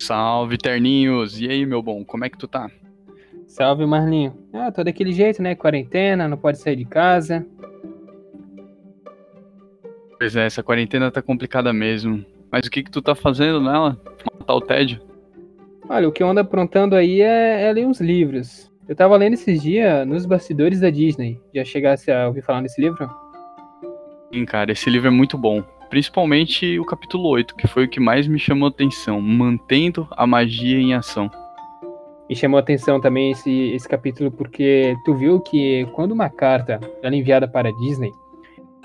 Salve, Terninhos! E aí, meu bom, como é que tu tá? Salve, Marlinho. Ah, tô daquele jeito, né? Quarentena, não pode sair de casa. Pois é, essa quarentena tá complicada mesmo. Mas o que que tu tá fazendo nela? Matar o tédio? Olha, o que eu ando aprontando aí é, é ler uns livros. Eu tava lendo esses dias nos bastidores da Disney. Já chegasse a ouvir falar nesse livro? Sim, cara, esse livro é muito bom. Principalmente o capítulo 8, que foi o que mais me chamou a atenção, mantendo a magia em ação. Me chamou a atenção também esse, esse capítulo porque tu viu que quando uma carta é enviada para a Disney,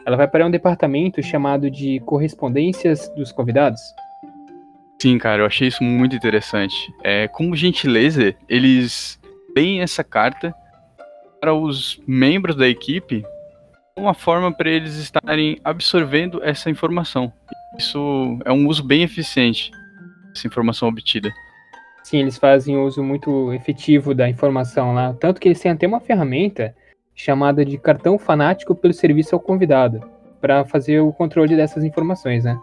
ela vai para um departamento chamado de correspondências dos convidados. Sim, cara, eu achei isso muito interessante. É, como gentileza, eles deem essa carta para os membros da equipe uma forma para eles estarem absorvendo essa informação. Isso é um uso bem eficiente dessa informação obtida. Sim, eles fazem um uso muito efetivo da informação lá. Tanto que eles têm até uma ferramenta chamada de cartão fanático pelo serviço ao convidado, para fazer o controle dessas informações, né?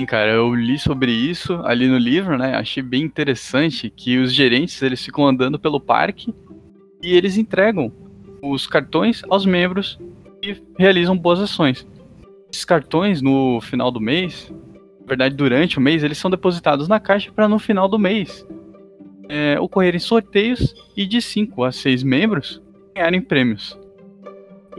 Sim, cara, eu li sobre isso ali no livro, né? Achei bem interessante que os gerentes eles ficam andando pelo parque e eles entregam os cartões aos membros que realizam boas ações. Esses cartões, no final do mês, na verdade, durante o mês, eles são depositados na caixa para no final do mês é, ocorrerem sorteios e de 5 a 6 membros ganharem prêmios.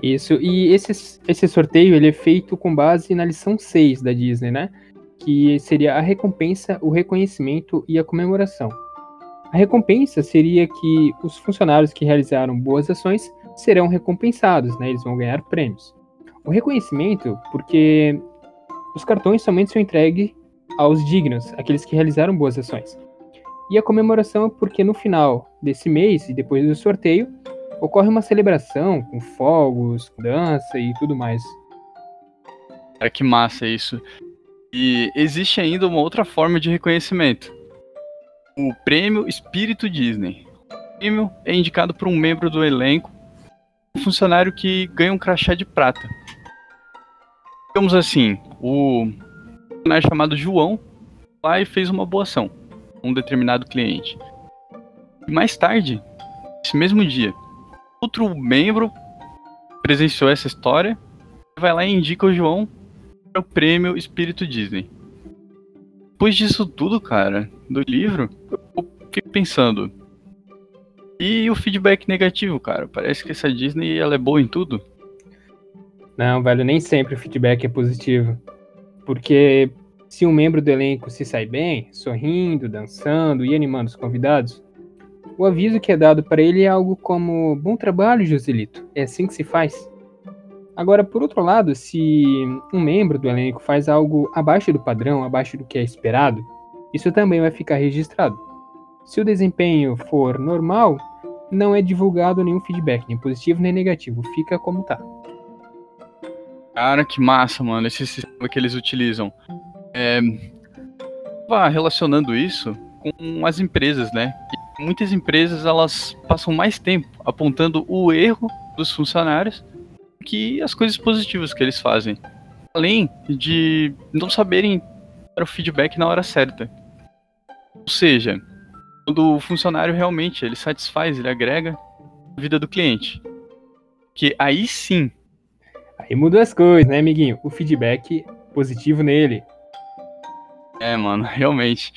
Isso, e esse, esse sorteio ele é feito com base na lição 6 da Disney, né? Que seria a recompensa, o reconhecimento e a comemoração. A recompensa seria que os funcionários que realizaram boas ações serão recompensados, né? Eles vão ganhar prêmios. O reconhecimento, porque os cartões somente são entregues aos dignos, aqueles que realizaram boas ações. E a comemoração é porque no final desse mês e depois do sorteio ocorre uma celebração com fogos, dança e tudo mais. Cara, que massa isso. E existe ainda uma outra forma de reconhecimento. O prêmio Espírito Disney. O prêmio é indicado por um membro do elenco funcionário que ganha um crachá de prata. Digamos assim, o funcionário chamado João lá e fez uma boa ação um determinado cliente. E mais tarde, esse mesmo dia, outro membro presenciou essa história, vai lá e indica o João para o prêmio Espírito Disney. Depois disso tudo, cara, do livro, eu fiquei pensando, e o feedback negativo, cara? Parece que essa Disney ela é boa em tudo. Não, velho, nem sempre o feedback é positivo. Porque se um membro do elenco se sai bem, sorrindo, dançando e animando os convidados, o aviso que é dado para ele é algo como: Bom trabalho, Joselito, é assim que se faz. Agora, por outro lado, se um membro do elenco faz algo abaixo do padrão, abaixo do que é esperado, isso também vai ficar registrado. Se o desempenho for normal, não é divulgado nenhum feedback, nem positivo nem negativo, fica como tá. Cara, que massa, mano, esse sistema que eles utilizam. É, relacionando isso com as empresas, né? muitas empresas elas passam mais tempo apontando o erro dos funcionários que as coisas positivas que eles fazem. Além de não saberem dar o feedback na hora certa. Ou seja, quando o funcionário realmente ele satisfaz, ele agrega a vida do cliente. Que aí sim. Aí muda as coisas, né, amiguinho? O feedback positivo nele. É, mano, realmente.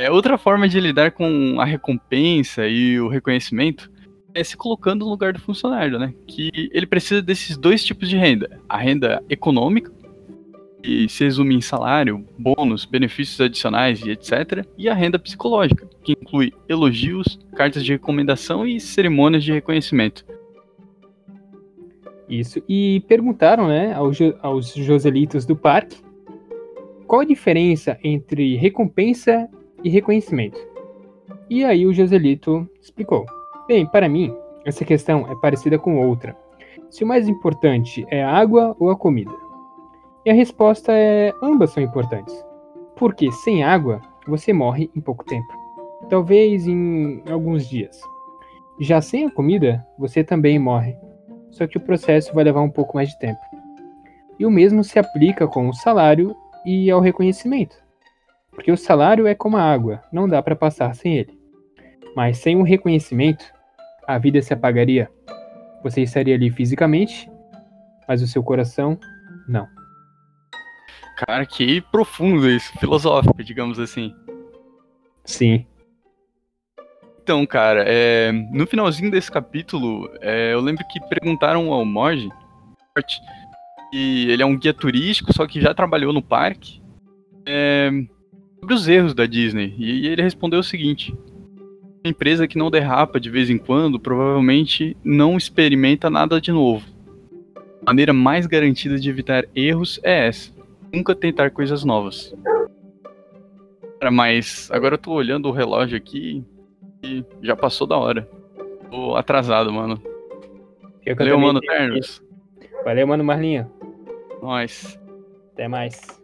É outra forma de lidar com a recompensa e o reconhecimento é se colocando no lugar do funcionário, né? Que ele precisa desses dois tipos de renda: a renda econômica que se resume em salário, bônus, benefícios adicionais e etc., e a renda psicológica, que inclui elogios, cartas de recomendação e cerimônias de reconhecimento. Isso. E perguntaram, né, aos, aos Joselitos do parque qual a diferença entre recompensa e reconhecimento. E aí o Joselito explicou: Bem, para mim, essa questão é parecida com outra. Se o mais importante é a água ou a comida? E a resposta é: ambas são importantes. Porque sem água, você morre em pouco tempo. Talvez em alguns dias. Já sem a comida, você também morre. Só que o processo vai levar um pouco mais de tempo. E o mesmo se aplica com o salário e ao reconhecimento. Porque o salário é como a água, não dá para passar sem ele. Mas sem o reconhecimento, a vida se apagaria. Você estaria ali fisicamente, mas o seu coração, não. Cara, que profundo isso, filosófico, digamos assim. Sim. Então, cara, é, no finalzinho desse capítulo, é, eu lembro que perguntaram ao Moji, e ele é um guia turístico, só que já trabalhou no parque, é, sobre os erros da Disney. E ele respondeu o seguinte: uma empresa que não derrapa de vez em quando provavelmente não experimenta nada de novo. A maneira mais garantida de evitar erros é essa: nunca tentar coisas novas. Cara, mas agora eu tô olhando o relógio aqui e já passou da hora. Tô atrasado, mano. Valeu, mano, Ternos. Valeu, mano, Marlinha. Nós. Até mais.